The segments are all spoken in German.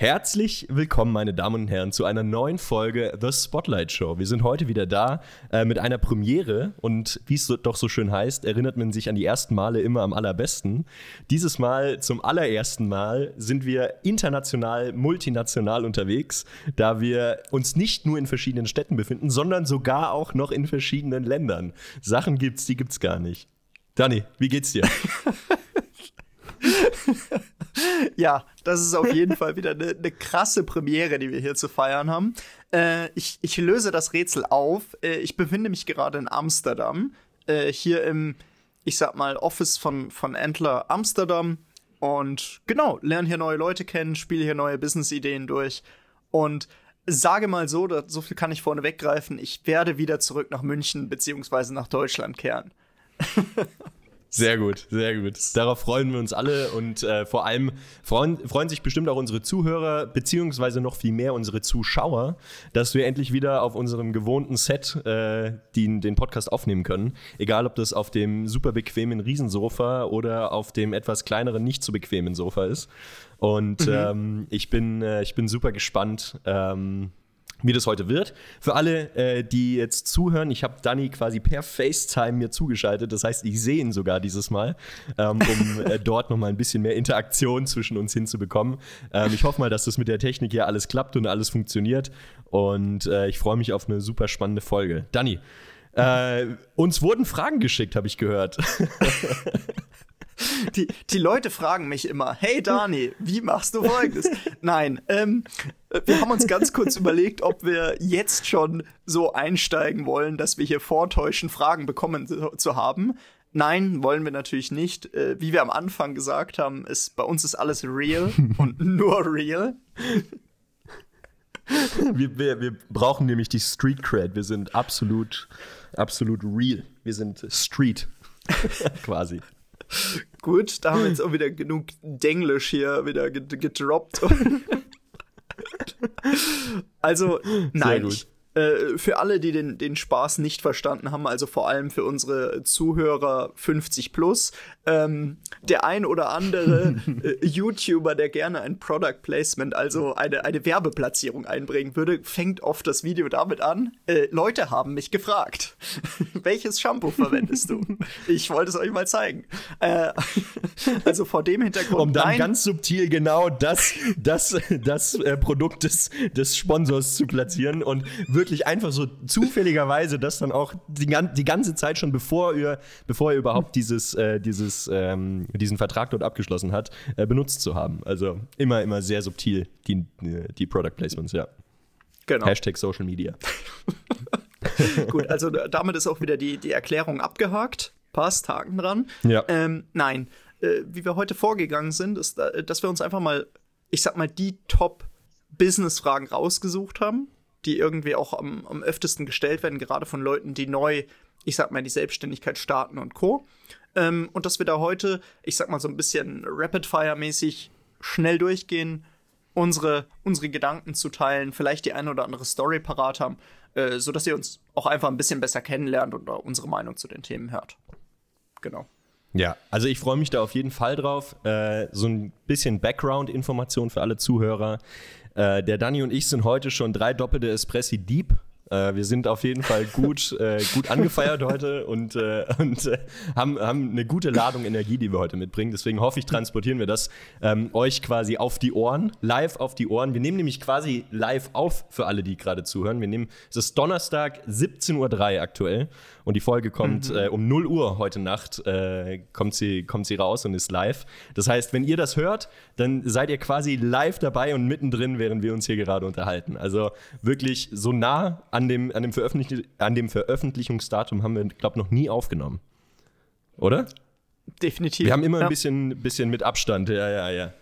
Herzlich willkommen, meine Damen und Herren, zu einer neuen Folge The Spotlight Show. Wir sind heute wieder da äh, mit einer Premiere und wie es doch so schön heißt, erinnert man sich an die ersten Male immer am allerbesten. Dieses Mal, zum allerersten Mal, sind wir international, multinational unterwegs, da wir uns nicht nur in verschiedenen Städten befinden, sondern sogar auch noch in verschiedenen Ländern. Sachen gibt's, die gibt's gar nicht. Dani, wie geht's dir? ja, das ist auf jeden Fall wieder eine, eine, krasse Premiere, die wir hier zu feiern haben. Äh, ich, ich löse das Rätsel auf. Äh, ich befinde mich gerade in Amsterdam, äh, hier im, ich sag mal, Office von, von Antler Amsterdam. Und genau, lerne hier neue Leute kennen, spiele hier neue Business-Ideen durch. Und sage mal so, so viel kann ich vorne weggreifen, ich werde wieder zurück nach München beziehungsweise nach Deutschland kehren. Sehr gut, sehr gut. Darauf freuen wir uns alle und äh, vor allem freuen, freuen sich bestimmt auch unsere Zuhörer, beziehungsweise noch viel mehr unsere Zuschauer, dass wir endlich wieder auf unserem gewohnten Set äh, den, den Podcast aufnehmen können. Egal, ob das auf dem super bequemen Riesensofa oder auf dem etwas kleineren, nicht so bequemen Sofa ist. Und mhm. ähm, ich, bin, äh, ich bin super gespannt. Ähm, wie das heute wird. Für alle, äh, die jetzt zuhören, ich habe Danny quasi per FaceTime mir zugeschaltet. Das heißt, ich sehe ihn sogar dieses Mal, ähm, um äh, dort nochmal ein bisschen mehr Interaktion zwischen uns hinzubekommen. Ähm, ich hoffe mal, dass das mit der Technik hier alles klappt und alles funktioniert. Und äh, ich freue mich auf eine super spannende Folge. Danny, äh, uns wurden Fragen geschickt, habe ich gehört. Die, die Leute fragen mich immer, hey Dani, wie machst du folgendes? Nein, ähm, wir haben uns ganz kurz überlegt, ob wir jetzt schon so einsteigen wollen, dass wir hier vortäuschen, Fragen bekommen zu, zu haben. Nein, wollen wir natürlich nicht. Äh, wie wir am Anfang gesagt haben, ist, bei uns ist alles real und nur real. Wir, wir, wir brauchen nämlich die Street Cred. Wir sind absolut, absolut real. Wir sind Street. Quasi. Gut, da haben wir jetzt auch wieder genug Denglisch hier wieder gedroppt. also, nein, ich, äh, für alle, die den, den Spaß nicht verstanden haben, also vor allem für unsere Zuhörer 50 plus, ähm, der ein oder andere äh, YouTuber, der gerne ein Product Placement, also eine, eine Werbeplatzierung einbringen würde, fängt oft das Video damit an. Äh, Leute haben mich gefragt, welches Shampoo verwendest du? Ich wollte es euch mal zeigen. Äh, also vor dem Hintergrund. Um dann nein, ganz subtil genau das, das, das äh, Produkt des, des Sponsors zu platzieren und wirklich einfach so zufälligerweise das dann auch die, die ganze Zeit schon bevor ihr, bevor ihr überhaupt dieses, äh, dieses ähm, diesen Vertrag dort abgeschlossen hat, äh, benutzt zu haben. Also immer, immer sehr subtil, die, die Product Placements, ja. Genau. Hashtag Social Media. Gut, also damit ist auch wieder die, die Erklärung abgehakt. Passt, Haken dran. Ja. Ähm, nein, äh, wie wir heute vorgegangen sind, ist, äh, dass wir uns einfach mal, ich sag mal, die Top-Business-Fragen rausgesucht haben, die irgendwie auch am, am öftesten gestellt werden, gerade von Leuten, die neu, ich sag mal, die Selbstständigkeit starten und Co. Ähm, und dass wir da heute, ich sag mal so ein bisschen Rapid-Fire-mäßig schnell durchgehen, unsere, unsere Gedanken zu teilen, vielleicht die eine oder andere Story parat haben, äh, sodass ihr uns auch einfach ein bisschen besser kennenlernt und unsere Meinung zu den Themen hört. Genau. Ja, also ich freue mich da auf jeden Fall drauf. Äh, so ein bisschen Background-Information für alle Zuhörer. Äh, der Danny und ich sind heute schon drei doppelte Espressi Deep. Äh, wir sind auf jeden Fall gut, äh, gut angefeiert heute und, äh, und äh, haben, haben eine gute Ladung Energie, die wir heute mitbringen. Deswegen hoffe ich, transportieren wir das ähm, euch quasi auf die Ohren, live auf die Ohren. Wir nehmen nämlich quasi live auf für alle, die gerade zuhören. Wir nehmen, es ist Donnerstag, 17.03 Uhr aktuell und die Folge kommt mhm. äh, um 0 Uhr heute Nacht, äh, kommt, sie, kommt sie raus und ist live. Das heißt, wenn ihr das hört, dann seid ihr quasi live dabei und mittendrin, während wir uns hier gerade unterhalten. Also wirklich so nah an dem, an dem, Veröffentlich an dem Veröffentlichungsdatum haben wir, glaube ich, noch nie aufgenommen. Oder? Definitiv. Wir haben immer ja. ein bisschen, bisschen mit Abstand, ja, ja, ja.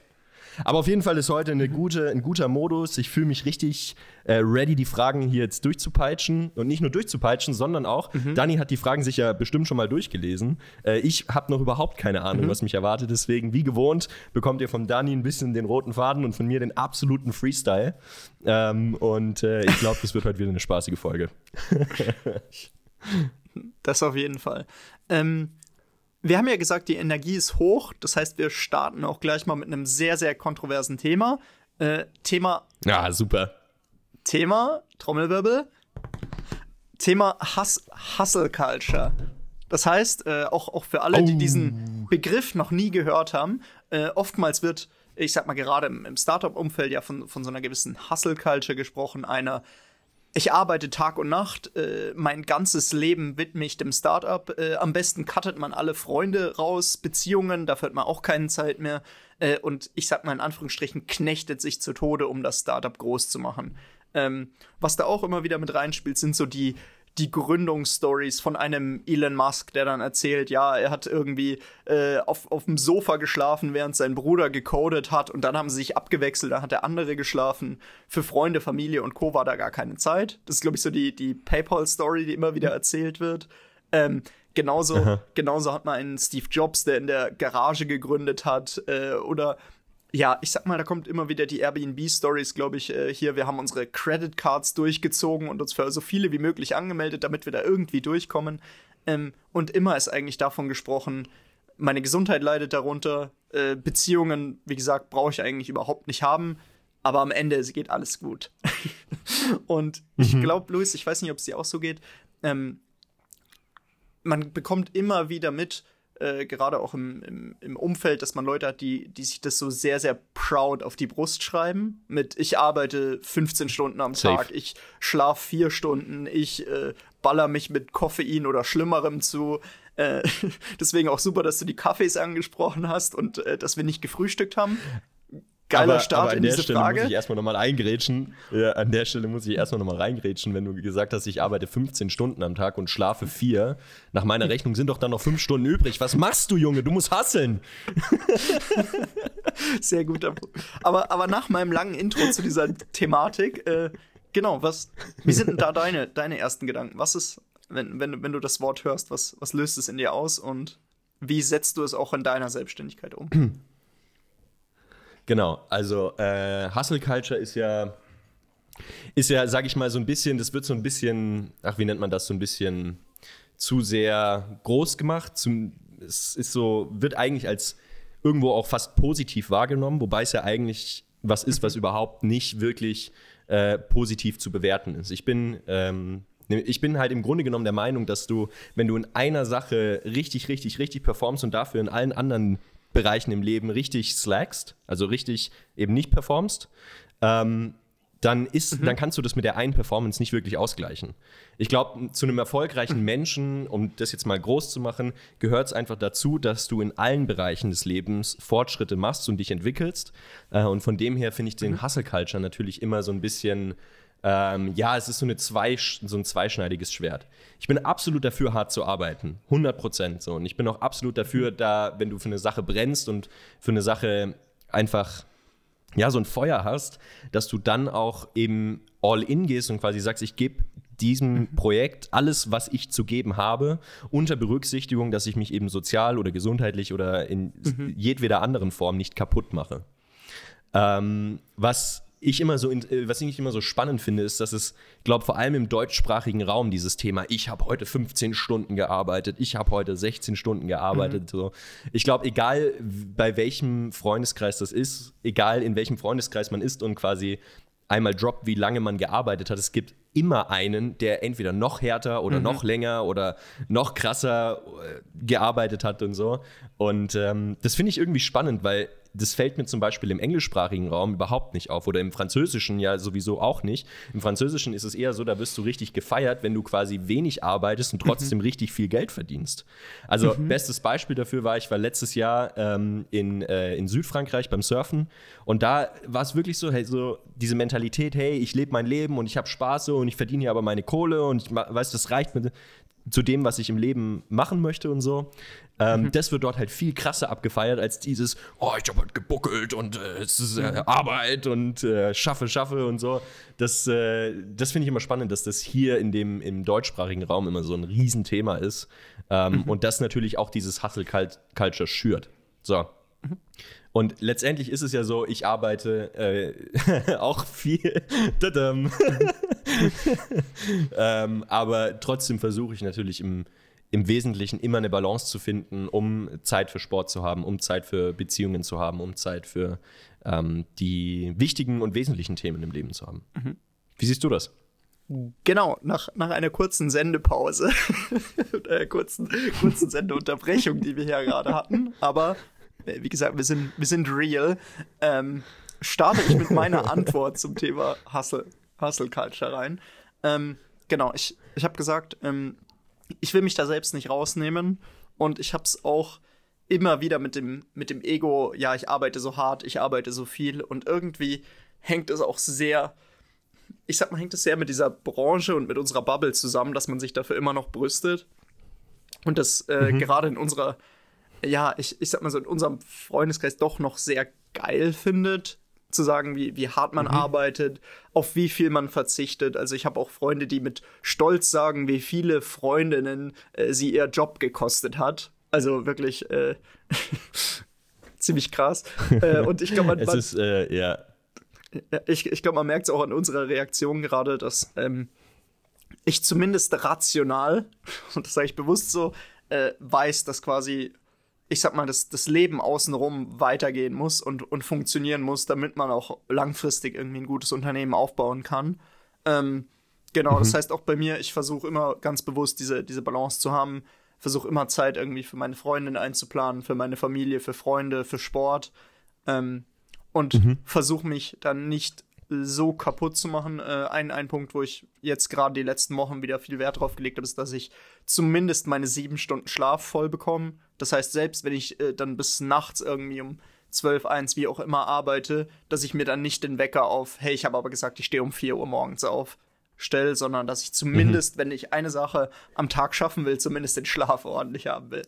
Aber auf jeden Fall ist heute eine gute, ein guter Modus. Ich fühle mich richtig äh, ready, die Fragen hier jetzt durchzupeitschen. Und nicht nur durchzupeitschen, sondern auch, mhm. Dani hat die Fragen sich ja bestimmt schon mal durchgelesen. Äh, ich habe noch überhaupt keine Ahnung, mhm. was mich erwartet. Deswegen, wie gewohnt, bekommt ihr von Dani ein bisschen den roten Faden und von mir den absoluten Freestyle. Ähm, und äh, ich glaube, das wird heute wieder eine spaßige Folge. das auf jeden Fall. Ähm, wir haben ja gesagt, die Energie ist hoch. Das heißt, wir starten auch gleich mal mit einem sehr, sehr kontroversen Thema. Äh, Thema. Ja, super. Thema, Trommelwirbel. Thema Hus Hustle Culture. Das heißt, äh, auch, auch für alle, die Oh. diesen Begriff noch nie gehört haben, äh, oftmals wird, ich sag mal gerade im, im Startup-Umfeld ja von, von so einer gewissen Hustle Culture gesprochen, einer ich arbeite Tag und Nacht, äh, mein ganzes Leben widme ich dem Startup. Äh, am besten cuttet man alle Freunde raus, Beziehungen, dafür hat man auch keine Zeit mehr. Äh, und ich sag mal in Anführungsstrichen, knechtet sich zu Tode, um das Startup groß zu machen. Ähm, was da auch immer wieder mit reinspielt, sind so die, die Gründungsstories von einem Elon Musk, der dann erzählt, ja, er hat irgendwie äh, auf, auf dem Sofa geschlafen, während sein Bruder gecodet hat und dann haben sie sich abgewechselt, dann hat der andere geschlafen. Für Freunde, Familie und Co. war da gar keine Zeit. Das ist, glaube ich, so die, die PayPal-Story, die immer wieder erzählt wird. Ähm, genauso, genauso hat man einen Steve Jobs, der in der Garage gegründet hat, äh, oder ja, ich sag mal, da kommt immer wieder die Airbnb-Stories, glaube ich, äh, hier. Wir haben unsere Credit Cards durchgezogen und uns für so viele wie möglich angemeldet, damit wir da irgendwie durchkommen. Ähm, und immer ist eigentlich davon gesprochen, meine Gesundheit leidet darunter. Äh, Beziehungen, wie gesagt, brauche ich eigentlich überhaupt nicht haben. Aber am Ende geht alles gut. und ich glaube, Luis, ich weiß nicht, ob es dir auch so geht. Ähm, man bekommt immer wieder mit, äh, gerade auch im, im, im Umfeld, dass man Leute hat, die, die sich das so sehr, sehr proud auf die Brust schreiben. Mit ich arbeite 15 Stunden am Safe. Tag, ich schlaf vier Stunden, ich äh, baller mich mit Koffein oder Schlimmerem zu. Äh, deswegen auch super, dass du die Kaffees angesprochen hast und äh, dass wir nicht gefrühstückt haben. Geiler aber, Start aber an in der diese Stelle Frage. muss ich erstmal nochmal eingrätschen. Ja, an der Stelle muss ich erstmal nochmal reingrätschen, wenn du gesagt hast, ich arbeite 15 Stunden am Tag und schlafe vier. Nach meiner Rechnung sind doch dann noch fünf Stunden übrig. Was machst du, Junge? Du musst hasseln. Sehr guter Punkt. Aber, aber nach meinem langen Intro zu dieser Thematik, äh, genau, was, wie sind denn da deine, deine ersten Gedanken? Was ist, wenn, wenn, wenn du das Wort hörst, was, was löst es in dir aus und wie setzt du es auch in deiner Selbstständigkeit um? Genau, also äh, Hustle Culture ist ja, ist ja, sag ich mal, so ein bisschen, das wird so ein bisschen, ach, wie nennt man das, so ein bisschen zu sehr groß gemacht. Zum, es ist so, wird eigentlich als irgendwo auch fast positiv wahrgenommen, wobei es ja eigentlich was ist, was überhaupt nicht wirklich äh, positiv zu bewerten ist. Ich bin, ähm, ich bin halt im Grunde genommen der Meinung, dass du, wenn du in einer Sache richtig, richtig, richtig performst und dafür in allen anderen Bereichen im Leben richtig slackst, also richtig eben nicht performst, ähm, dann, ist, dann kannst du das mit der einen Performance nicht wirklich ausgleichen. Ich glaube, zu einem erfolgreichen Menschen, um das jetzt mal groß zu machen, gehört es einfach dazu, dass du in allen Bereichen des Lebens Fortschritte machst und dich entwickelst. Äh, und von dem her finde ich den Hustle Culture natürlich immer so ein bisschen, ähm, ja, es ist so, eine zwei, so ein zweischneidiges Schwert. Ich bin absolut dafür, hart zu arbeiten. 100 Prozent so. Und ich bin auch absolut dafür, da, wenn du für eine Sache brennst und für eine Sache einfach ja, so ein Feuer hast, dass du dann auch eben all in gehst und quasi sagst, ich gebe diesem Projekt alles, was ich zu geben habe, unter Berücksichtigung, dass ich mich eben sozial oder gesundheitlich oder in jedweder anderen Form nicht kaputt mache. Ähm, was ich immer so, äh, was ich immer so spannend finde, ist, dass es, glaube vor allem im deutschsprachigen Raum dieses Thema, ich habe heute 15 Stunden gearbeitet, ich habe heute 16 Stunden gearbeitet. So. Ich glaube, egal bei welchem Freundeskreis das ist, egal in welchem Freundeskreis man ist und quasi einmal droppt, wie lange man gearbeitet hat, es gibt immer einen, der entweder noch härter oder noch länger oder noch krasser äh, gearbeitet hat und so. Und ähm, das finde ich irgendwie spannend, weil das fällt mir zum Beispiel im englischsprachigen Raum überhaupt nicht auf oder im Französischen ja sowieso auch nicht. Im Französischen ist es eher so, da wirst du richtig gefeiert, wenn du quasi wenig arbeitest und trotzdem richtig viel Geld verdienst. Also bestes Beispiel dafür war, ich war letztes Jahr ähm, in, äh, in Südfrankreich beim Surfen und da war es wirklich so, hey, so diese Mentalität, hey, ich lebe mein Leben und ich habe Spaß so und ich verdiene hier aber meine Kohle und ich weiß, das reicht mit, zu dem, was ich im Leben machen möchte und so. Ähm, Das wird dort halt viel krasser abgefeiert als dieses, oh, ich habe halt gebuckelt und äh, es ist äh, Arbeit und äh, schaffe, schaffe und so. Das, äh, das finde ich immer spannend, dass das hier in dem, im deutschsprachigen Raum immer so ein Riesenthema ist. Ähm, Und das natürlich auch dieses Hustle-Culture schürt. So. Und letztendlich ist es ja so, ich arbeite äh, auch viel. Ähm, aber trotzdem versuche ich natürlich im, im Wesentlichen immer eine Balance zu finden, um Zeit für Sport zu haben, um Zeit für Beziehungen zu haben, um Zeit für ähm, die wichtigen und wesentlichen Themen im Leben zu haben. Mhm. Wie siehst du das? Genau, nach, nach einer kurzen Sendepause, einer kurzen, kurzen Sendeunterbrechung, die wir hier gerade hatten, aber äh, wie gesagt, wir sind, wir sind real, ähm, starte ich mit meiner Antwort zum Thema Hustle, Hustle Culture rein. Ähm, genau, ich, ich habe gesagt, ähm, ich will mich da selbst nicht rausnehmen und ich habe es auch immer wieder mit dem, mit dem Ego, ja, ich arbeite so hart, ich arbeite so viel und irgendwie hängt es auch sehr, ich sag mal, hängt es sehr mit dieser Branche und mit unserer Bubble zusammen, dass man sich dafür immer noch brüstet. Und das äh, mhm. gerade in unserer, ja, ich, ich sag mal so, in unserem Freundeskreis doch noch sehr geil findet, zu sagen, wie, wie hart man mhm. arbeitet, auf wie viel man verzichtet. Also ich habe auch Freunde, die mit Stolz sagen, wie viele Freundinnen äh, sie ihr Job gekostet hat. Also wirklich äh, ziemlich krass. Äh, und ich glaube, man, es ist, äh, ja. Ich, ich glaube, man merkt es auch an unserer Reaktion gerade, dass ähm, ich zumindest rational, und das sage ich bewusst so, äh, weiß, dass quasi ich sag mal, das, das Leben außenrum weitergehen muss und, und funktionieren muss, damit man auch langfristig irgendwie ein gutes Unternehmen aufbauen kann. Ähm, genau, mhm. das heißt auch bei mir, ich versuche immer ganz bewusst diese, diese Balance zu haben, versuche immer Zeit irgendwie für meine Freundin einzuplanen, für meine Familie, für Freunde, für Sport. Ähm, und mhm. versuche mich dann nicht so kaputt zu machen. Äh, ein, ein Punkt, wo ich jetzt gerade die letzten Wochen wieder viel Wert drauf gelegt habe, ist, dass ich zumindest meine sieben Stunden Schlaf voll bekomme. Das heißt, selbst wenn ich äh, dann bis nachts irgendwie um 12, 1, wie auch immer arbeite, dass ich mir dann nicht den Wecker auf, hey, ich habe aber gesagt, ich stehe um 4 Uhr morgens auf, stelle, sondern dass ich zumindest, mhm. wenn ich eine Sache am Tag schaffen will, zumindest den Schlaf ordentlich haben will.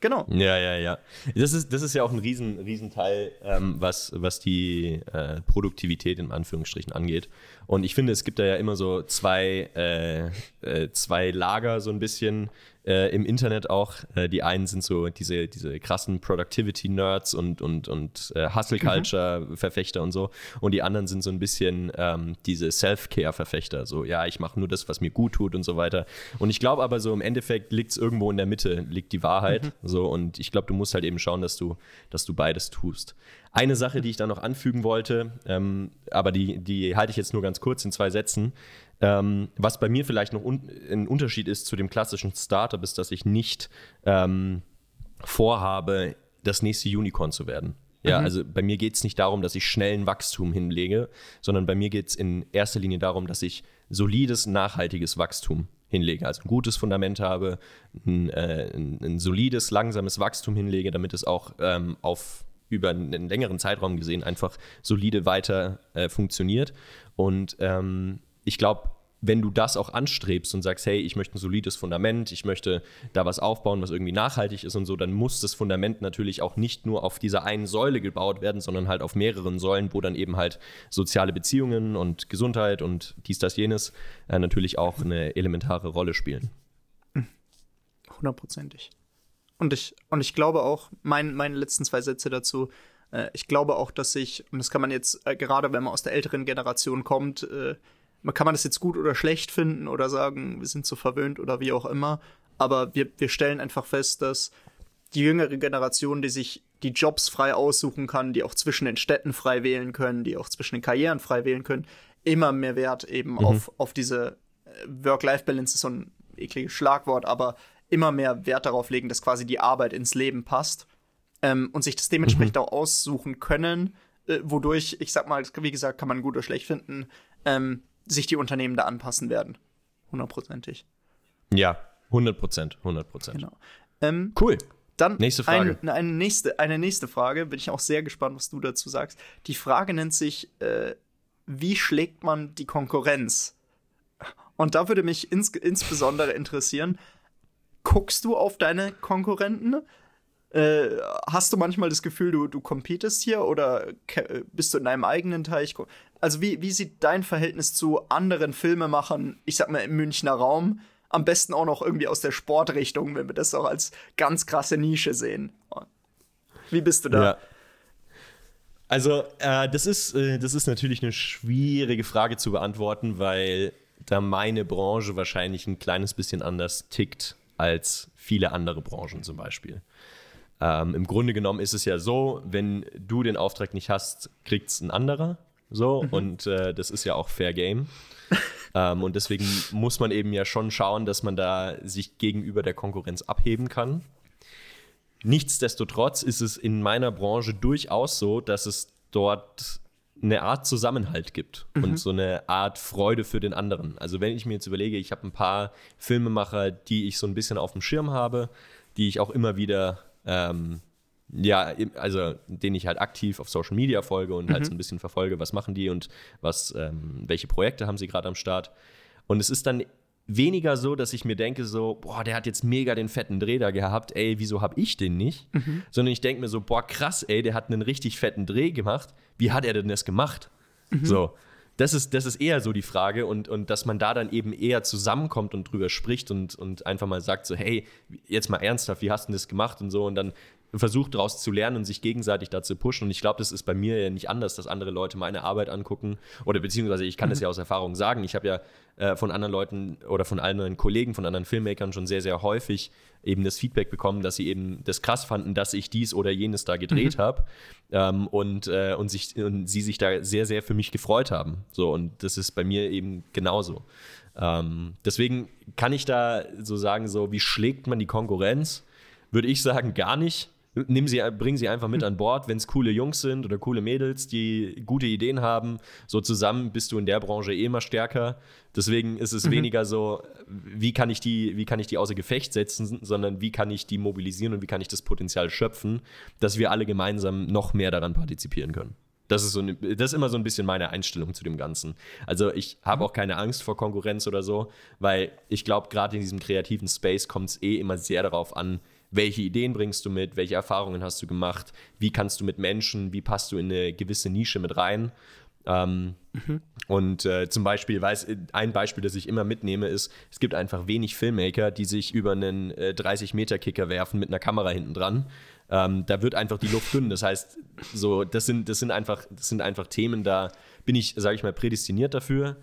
Genau. Ja, ja, ja. Das ist, das ist ja auch ein riesen, riesen Teil, ähm, was, was die äh, Produktivität in Anführungsstrichen angeht. Und ich finde, es gibt da ja immer so zwei, äh, äh, zwei Lager so ein bisschen äh, im Internet auch. Äh, die einen sind so diese, diese krassen Productivity-Nerds und, und, und äh, Hustle-Culture-Verfechter mhm. und so. Und die anderen sind so ein bisschen ähm, diese Self-Care-Verfechter. So, ja, ich mache nur das, was mir gut tut und so weiter. Und ich glaube aber so im Endeffekt liegt es irgendwo in der Mitte, liegt die Wahrheit. Mhm. So, und ich glaube, du musst halt eben schauen, dass du, dass du beides tust. Eine Sache, die ich da noch anfügen wollte, ähm, aber die, die halte ich jetzt nur ganz kurz in zwei Sätzen. Ähm, was bei mir vielleicht noch un ein Unterschied ist zu dem klassischen Startup, ist, dass ich nicht ähm, vorhabe, das nächste Unicorn zu werden. Ja, mhm. also bei mir geht es nicht darum, dass ich schnellen Wachstum hinlege, sondern bei mir geht es in erster Linie darum, dass ich solides, nachhaltiges Wachstum hinlege. Also ein gutes Fundament habe, ein, äh, ein, ein solides, langsames Wachstum hinlege, damit es auch ähm, auf über einen längeren Zeitraum gesehen einfach solide weiter äh, funktioniert. Und ähm, ich glaube, wenn du das auch anstrebst und sagst, hey, ich möchte ein solides Fundament, ich möchte da was aufbauen, was irgendwie nachhaltig ist und so, dann muss das Fundament natürlich auch nicht nur auf dieser einen Säule gebaut werden, sondern halt auf mehreren Säulen, wo dann eben halt soziale Beziehungen und Gesundheit und dies, das, jenes äh, natürlich auch eine elementare Rolle spielen. Hundertprozentig. Und ich, und ich glaube auch, mein, meine letzten zwei Sätze dazu, äh, ich glaube auch, dass ich, und das kann man jetzt, äh, gerade wenn man aus der älteren Generation kommt, äh, man kann man das jetzt gut oder schlecht finden oder sagen, wir sind zu verwöhnt oder wie auch immer, aber wir, wir stellen einfach fest, dass die jüngere Generation, die sich die Jobs frei aussuchen kann, die auch zwischen den Städten frei wählen können, die auch zwischen den Karrieren frei wählen können, immer mehr Wert eben mhm. auf, auf diese äh, Work-Life-Balance ist so ein ekliges Schlagwort, aber immer mehr Wert darauf legen, dass quasi die Arbeit ins Leben passt ähm, und sich das dementsprechend mhm. auch aussuchen können, äh, wodurch, ich sag mal, wie gesagt, kann man gut oder schlecht finden, ähm, sich die Unternehmen da anpassen werden. Hundertprozentig. Ja, 100 Prozent, 100 Prozent. Genau. Ähm, cool. Dann nächste Frage. Ein, eine, nächste, eine nächste Frage, bin ich auch sehr gespannt, was du dazu sagst. Die Frage nennt sich, äh, wie schlägt man die Konkurrenz? Und da würde mich ins, insbesondere interessieren, guckst du auf deine Konkurrenten? Äh, hast du manchmal das Gefühl, du, du competest hier oder bist du in deinem eigenen Teich? Also, wie, wie sieht dein Verhältnis zu anderen Filmemachern, ich sag mal im Münchner Raum, am besten auch noch irgendwie aus der Sportrichtung, wenn wir das auch als ganz krasse Nische sehen? Wie bist du da? Ja. Also, äh, das, ist, äh, das ist natürlich eine schwierige Frage zu beantworten, weil da meine Branche wahrscheinlich ein kleines bisschen anders tickt als viele andere Branchen zum Beispiel. ähm, im Grunde genommen ist es ja so, wenn du den Auftrag nicht hast, kriegt es ein anderer. So, mhm. und äh, das ist ja auch Fair Game. ähm, und deswegen muss man eben ja schon schauen, dass man da sich gegenüber der Konkurrenz abheben kann. Nichtsdestotrotz ist es in meiner Branche durchaus so, dass es dort eine Art Zusammenhalt gibt mhm. und so eine Art Freude für den anderen. Also wenn ich mir jetzt überlege, ich habe ein paar Filmemacher, die ich so ein bisschen auf dem Schirm habe, die ich auch immer wieder, ähm, ja, also denen ich halt aktiv auf Social Media folge und halt mhm. halt so ein bisschen verfolge, was machen die und was, ähm, welche Projekte haben sie gerade am Start. Und es ist dann weniger so, dass ich mir denke, so, boah, der hat jetzt mega den fetten Dreh da gehabt, ey, wieso hab ich den nicht? Mhm. Sondern ich denke mir so, boah, krass, ey, der hat einen richtig fetten Dreh gemacht. Wie hat er denn das gemacht? Mhm. So. Das ist, das ist eher so die Frage und, und dass man da dann eben eher zusammenkommt und drüber spricht und, und einfach mal sagt so, hey, jetzt mal ernsthaft, wie hast du das gemacht und so und dann versucht daraus zu lernen und sich gegenseitig dazu pushen. Und ich glaube, das ist bei mir ja nicht anders, dass andere Leute meine Arbeit angucken. Oder beziehungsweise ich kann mhm. das ja aus Erfahrung sagen. Ich habe ja äh, von anderen Leuten oder von anderen Kollegen, von anderen Filmmakern schon sehr, sehr häufig eben das Feedback bekommen, dass sie eben das krass fanden, dass ich dies oder jenes da gedreht mhm. habe. Ähm, und, äh, und, sich, und sie sich da sehr, sehr für mich gefreut haben. So, und das ist bei mir eben genauso. Ähm, deswegen kann ich da so sagen, so wie schlägt man die Konkurrenz? Würde ich sagen, gar nicht nimm sie, bring sie einfach mit an Bord, wenn es coole Jungs sind oder coole Mädels, die gute Ideen haben. So zusammen bist du in der Branche eh immer stärker. Deswegen ist es mhm. weniger so, wie kann ich die, wie kann ich die außer Gefecht setzen, sondern wie kann ich die mobilisieren und wie kann ich das Potenzial schöpfen, dass wir alle gemeinsam noch mehr daran partizipieren können. Das ist, so das ist immer so ein bisschen meine Einstellung zu dem Ganzen. Also ich habe mhm. auch keine Angst vor Konkurrenz oder so, weil ich glaube, gerade in diesem kreativen Space kommt es eh immer sehr darauf an, welche Ideen bringst du mit, welche Erfahrungen hast du gemacht, wie kannst du mit Menschen, wie passt du in eine gewisse Nische mit rein. Ähm, mhm. Und äh, zum Beispiel, weiß, ein Beispiel, das ich immer mitnehme, ist, es gibt einfach wenig Filmmaker, die sich über einen äh, 30-Meter-Kicker werfen mit einer Kamera hinten dran. Ähm, da wird einfach die Luft dünn. Das heißt, so, das sind, das sind einfach, das sind einfach Themen, da bin ich, sage ich mal, prädestiniert dafür.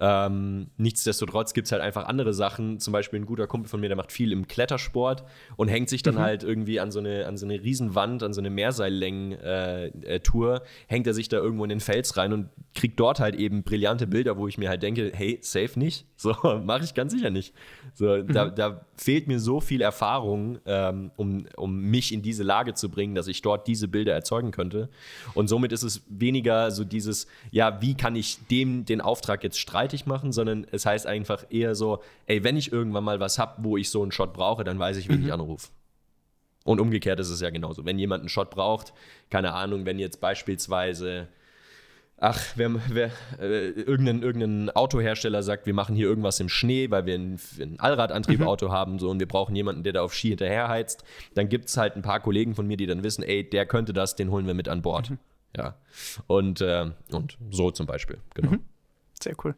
Ähm, nichtsdestotrotz gibt es halt einfach andere Sachen. Zum Beispiel ein guter Kumpel von mir, der macht viel im Klettersport und hängt sich dann mhm. halt irgendwie an so eine, an so eine Riesenwand, an so eine Mehrseillängen-Tour, äh, hängt er sich da irgendwo in den Fels rein und kriegt dort halt eben brillante Bilder, wo ich mir halt denke, hey, safe nicht. So, mache ich ganz sicher nicht. So, mhm. da, da, fehlt mir so viel Erfahrung, ähm, um, um mich in diese Lage zu bringen, dass ich dort diese Bilder erzeugen könnte. Und somit ist es weniger so dieses, ja, wie kann ich dem den Auftrag jetzt streitig machen, sondern es heißt einfach eher so, ey, wenn ich irgendwann mal was habe, wo ich so einen Shot brauche, dann weiß ich, wen mhm. ich anrufe. Und umgekehrt ist es ja genauso. Wenn jemand einen Shot braucht, keine Ahnung, wenn jetzt beispielsweise ach, wer, wer, äh, irgendein, irgendein Autohersteller sagt, wir machen hier irgendwas im Schnee, weil wir ein, ein Allradantriebauto mhm. haben so, und wir brauchen jemanden, der da auf Ski hinterherheizt, dann gibt es halt ein paar Kollegen von mir, die dann wissen, ey, der könnte das, den holen wir mit an Bord. Mhm. Ja. Und, äh, und so zum Beispiel, genau. Mhm. Sehr cool.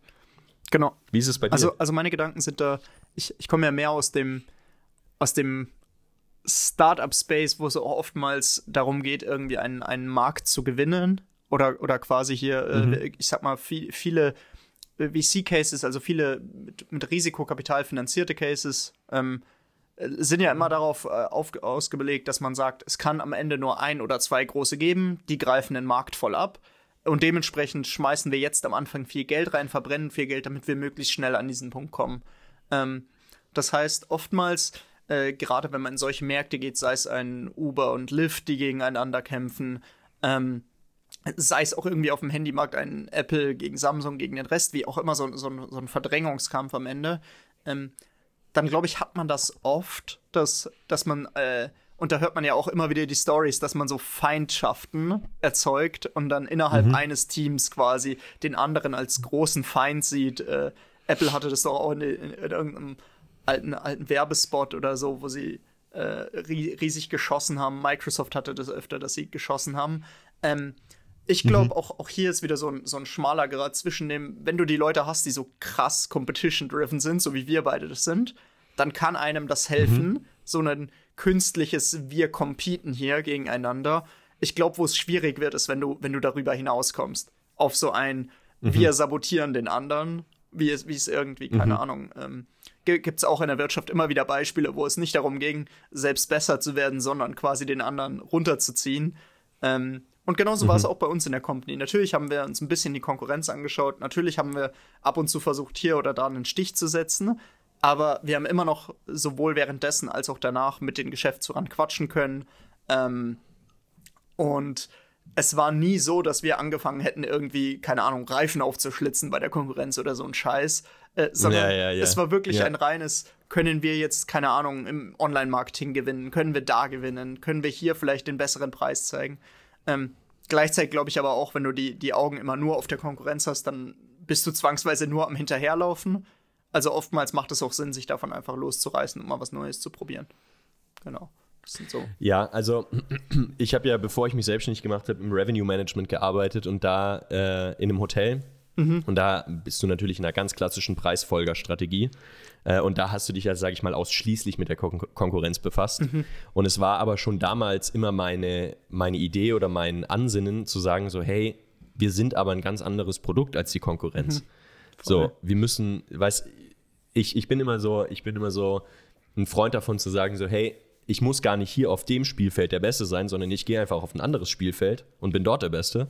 Genau. Wie ist es bei dir? Also, also meine Gedanken sind da, ich, ich komme ja mehr aus dem, aus dem Startup-Space, wo es auch oftmals darum geht, irgendwie einen, einen Markt zu gewinnen oder, oder quasi hier, äh, mhm. äh, ich sag mal, viel, viele VC-Cases, also viele mit, mit, Risikokapital finanzierte Cases, ähm, sind ja immer darauf äh, auf, ausgelegt, dass man sagt, es kann am Ende nur ein oder zwei große geben, die greifen den Markt voll ab. Und dementsprechend schmeißen wir jetzt am Anfang viel Geld rein, verbrennen viel Geld, damit wir möglichst schnell an diesen Punkt kommen. Ähm, das heißt, oftmals, äh, gerade wenn man in solche Märkte geht, sei es ein Uber und Lyft, die gegeneinander kämpfen, ähm, sei es auch irgendwie auf dem Handymarkt ein Apple gegen Samsung gegen den Rest, wie auch immer, so, so, so ein Verdrängungskampf am Ende, ähm, dann glaube ich, hat man das oft, dass, dass man, äh, und da hört man ja auch immer wieder die Stories, dass man so Feindschaften erzeugt und dann innerhalb mhm. eines Teams quasi den anderen als großen Feind sieht. Äh, Apple hatte das doch auch in, in, in irgendeinem alten, alten Werbespot oder so, wo sie äh, riesig geschossen haben. Microsoft hatte das öfter, dass sie geschossen haben. Ähm, ich glaube, mhm. auch, auch hier ist wieder so ein, so ein schmaler Grad zwischen dem, wenn du die Leute hast, die so krass competition-driven sind, so wie wir beide das sind, dann kann einem das helfen, mhm. so ein künstliches Wir competen hier gegeneinander. Ich glaube, wo es schwierig wird, ist, wenn du, wenn du darüber hinauskommst. Auf so ein mhm. Wir sabotieren den anderen, wie es, wie es irgendwie, keine Mhm. Ahnung, ähm, gibt es auch in der Wirtschaft immer wieder Beispiele, wo es nicht darum ging, selbst besser zu werden, sondern quasi den anderen runterzuziehen. Ähm, und genauso war es auch bei uns in der Company. Natürlich haben wir uns ein bisschen die Konkurrenz angeschaut. Natürlich haben wir ab und zu versucht, hier oder da einen Stich zu setzen. Aber wir haben immer noch sowohl währenddessen als auch danach mit den Geschäftsführern quatschen können. Ähm, und es war nie so, dass wir angefangen hätten, irgendwie, keine Ahnung, Reifen aufzuschlitzen bei der Konkurrenz oder so ein Scheiß. Äh, sondern Ja, ja, ja. es war wirklich ein reines, können wir jetzt, keine Ahnung, im Online-Marketing gewinnen? Können wir da gewinnen? Können wir hier vielleicht den besseren Preis zeigen? Ähm, gleichzeitig glaube ich aber auch, wenn du die, die Augen immer nur auf der Konkurrenz hast, dann bist du zwangsweise nur am Hinterherlaufen. Also oftmals macht es auch Sinn, sich davon einfach loszureißen und mal was Neues zu probieren. Genau. So. Ja, also ich habe ja, bevor ich mich selbstständig gemacht habe, im Revenue Management gearbeitet und da äh, in einem Hotel. Und da bist du natürlich in einer ganz klassischen Preisfolgerstrategie. Äh, und da hast du dich ja, sage ich mal, ausschließlich mit der Kon Konkurrenz befasst. Und es war aber schon damals immer meine, meine Idee oder mein Ansinnen zu sagen, so, hey, wir sind aber ein ganz anderes Produkt als die Konkurrenz. So, wir müssen, weiß, ich, ich bin immer so, ich bin immer so ein Freund davon zu sagen, so, hey, ich muss gar nicht hier auf dem Spielfeld der Beste sein, sondern ich gehe einfach auf ein anderes Spielfeld und bin dort der Beste.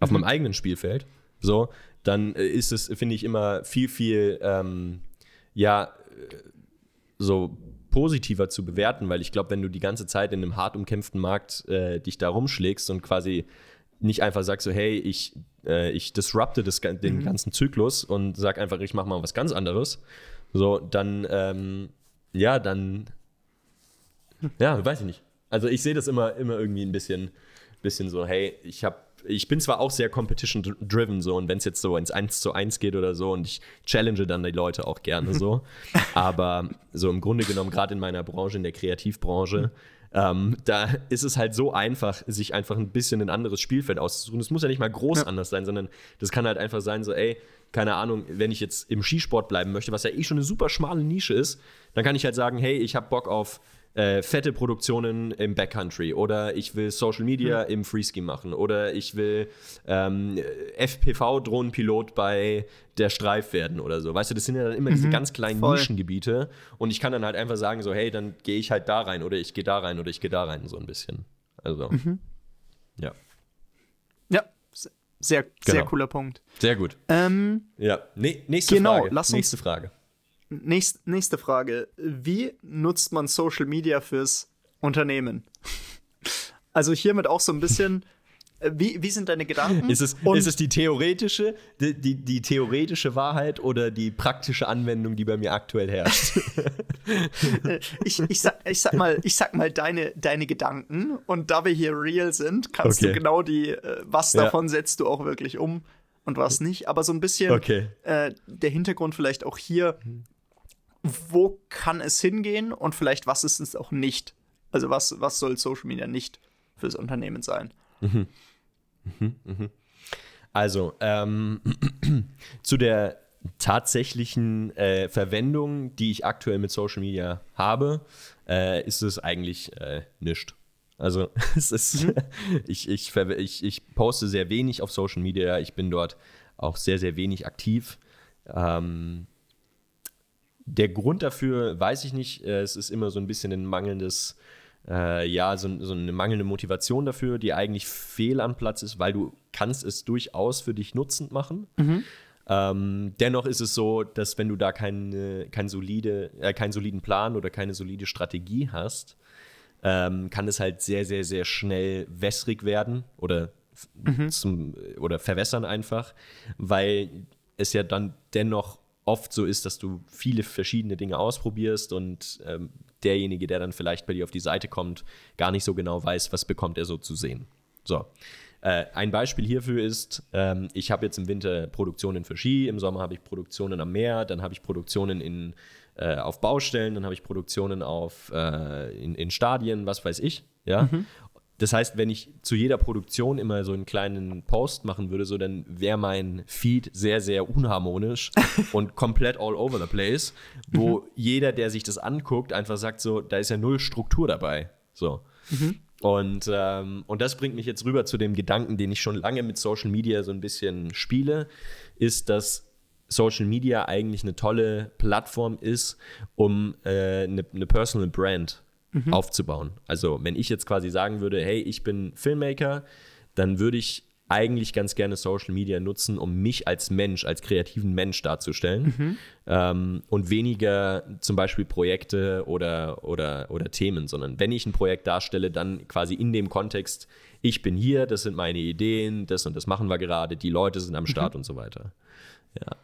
Auf meinem eigenen Spielfeld. So, dann äh, ist es, finde ich, immer viel, viel, ähm, ja, äh, so positiver zu bewerten, weil ich glaube, wenn du die ganze Zeit in einem hart umkämpften Markt äh, dich da rumschlägst und quasi nicht einfach sagst so, hey, ich, äh, ich disrupte das, den ganzen Zyklus und sag einfach, ich mache mal was ganz anderes, so, dann, ähm, ja, dann, ja, weiß ich nicht. Also ich sehe das immer, immer irgendwie ein bisschen, bisschen so, hey, ich habe ich bin zwar auch sehr competition-driven so und wenn es jetzt so ins 1 zu 1 geht oder so und ich challenge dann die Leute auch gerne so, aber so im Grunde genommen, gerade in meiner Branche, in der Kreativbranche, ähm, da ist es halt so einfach, sich einfach ein bisschen ein anderes Spielfeld auszusuchen. Es muss ja nicht mal groß Ja. anders sein, sondern das kann halt einfach sein, so, ey, keine Ahnung, wenn ich jetzt im Skisport bleiben möchte, was ja eh schon eine super schmale Nische ist, dann kann ich halt sagen, hey, ich habe Bock auf äh, fette Produktionen im Backcountry oder ich will Social Media im Freeski machen oder ich will ähm, FPV-Drohnenpilot bei der Streif werden oder so. Weißt du, das sind ja dann immer diese ganz kleinen voll. Nischengebiete und ich kann dann halt einfach sagen, so, hey, dann gehe ich halt da rein oder ich gehe da rein oder ich gehe da rein, so ein bisschen. Also, ja, Ja, se- sehr, sehr Genau. cooler Punkt. sehr gut. Ähm, Ja, nee, nächste Genau, Frage. lass uns- nächste Frage. Nächst, nächste Frage. Wie nutzt man Social Media fürs Unternehmen? Also hiermit auch so ein bisschen, äh, wie, wie sind deine Gedanken? Ist es, ist es die theoretische, die, die, die theoretische Wahrheit oder die praktische Anwendung, die bei mir aktuell herrscht? ich, ich, sag, ich sag mal, ich sag mal deine, deine Gedanken und da wir hier real sind, kannst Okay. du genau die, äh, was Ja. davon setzt du auch wirklich um und was nicht. Aber so ein bisschen Okay. äh, der Hintergrund vielleicht auch hier, wo kann es hingehen und vielleicht was ist es auch nicht? Also was, was soll Social Media nicht fürs Unternehmen sein? Also, ähm, zu der tatsächlichen äh, Verwendung, die ich aktuell mit Social Media habe, äh, ist es eigentlich äh, nichts. Also, es ist, ich, ich, verwe- ich, ich poste sehr wenig auf Social Media. Ich bin dort auch sehr, sehr wenig aktiv. Ähm, der Grund dafür weiß ich nicht. Äh, Es ist immer so ein bisschen ein mangelndes, äh, ja, so, so eine mangelnde Motivation dafür, die eigentlich fehl am Platz ist, weil du kannst es durchaus für dich nutzend machen. Ähm, dennoch ist es so, dass wenn du da keine, kein solide, äh, keinen soliden Plan oder keine solide Strategie hast, ähm, kann es halt sehr, sehr, sehr schnell wässrig werden oder, f- zum, oder verwässern einfach, weil es ja dann dennoch oft so ist, dass du viele verschiedene Dinge ausprobierst und ähm, derjenige, der dann vielleicht bei dir auf die Seite kommt, gar nicht so genau weiß, was bekommt er so zu sehen. So. Äh, ein Beispiel hierfür ist, ähm, ich habe jetzt im Winter Produktionen für Ski, im Sommer habe ich Produktionen am Meer, dann habe ich Produktionen in, äh, auf Baustellen, dann habe ich Produktionen auf, äh, in, in Stadien, was weiß ich. Ja? Das heißt, wenn ich zu jeder Produktion immer so einen kleinen Post machen würde, so dann wäre mein Feed sehr, sehr unharmonisch und komplett all over the place, wo jeder, der sich das anguckt, einfach sagt so, da ist ja null Struktur dabei. So. Und, ähm, und das bringt mich jetzt rüber zu dem Gedanken, den ich schon lange mit Social Media so ein bisschen spiele, ist, dass Social Media eigentlich eine tolle Plattform ist, um äh, eine, eine Personal Brand mhm. aufzubauen. Also wenn ich jetzt quasi sagen würde, hey, ich bin Filmmaker, dann würde ich eigentlich ganz gerne Social Media nutzen, um mich als Mensch, als kreativen Mensch darzustellen mhm. ähm, und weniger zum Beispiel Projekte oder, oder, oder Themen, sondern wenn ich ein Projekt darstelle, dann quasi in dem Kontext, ich bin hier, das sind meine Ideen, das und das machen wir gerade, die Leute sind am Start mhm. und so weiter. Ja.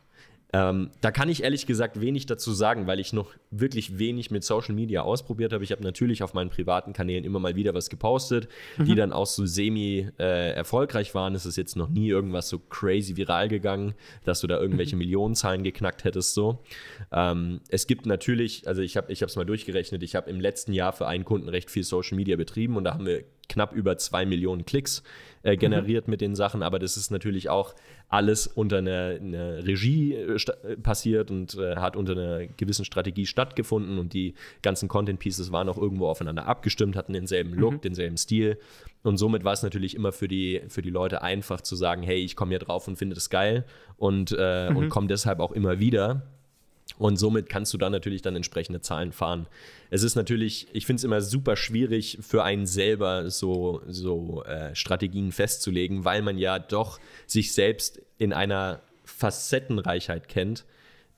Ähm, da kann ich ehrlich gesagt wenig dazu sagen, weil ich noch wirklich wenig mit Social Media ausprobiert habe. Ich habe natürlich auf meinen privaten Kanälen immer mal wieder was gepostet, mhm. die dann auch so semi äh, erfolgreich waren. Es ist jetzt noch nie irgendwas so crazy viral gegangen, dass du da irgendwelche mhm. Millionenzahlen geknackt hättest. So. Ähm, es gibt natürlich, also ich habe es mal durchgerechnet, ich habe im letzten Jahr für einen Kunden recht viel Social Media betrieben und da haben wir knapp über zwei Millionen Klicks äh, generiert mhm. mit den Sachen, aber das ist natürlich auch alles unter einer, einer Regie äh, äh, passiert und äh, hat unter einer gewissen Strategie stattgefunden und die ganzen Content Pieces waren auch irgendwo aufeinander abgestimmt, hatten denselben Look, mhm. denselben Stil und somit war es natürlich immer für die, für die Leute einfach zu sagen, hey, ich komme hier drauf und finde das geil und, äh, mhm. und komme deshalb auch immer wieder und somit kannst du dann natürlich dann entsprechende Zahlen fahren. Es ist natürlich, ich finde es immer super schwierig für einen selber so, so äh, Strategien festzulegen, weil man ja doch sich selbst in einer Facettenreichheit kennt,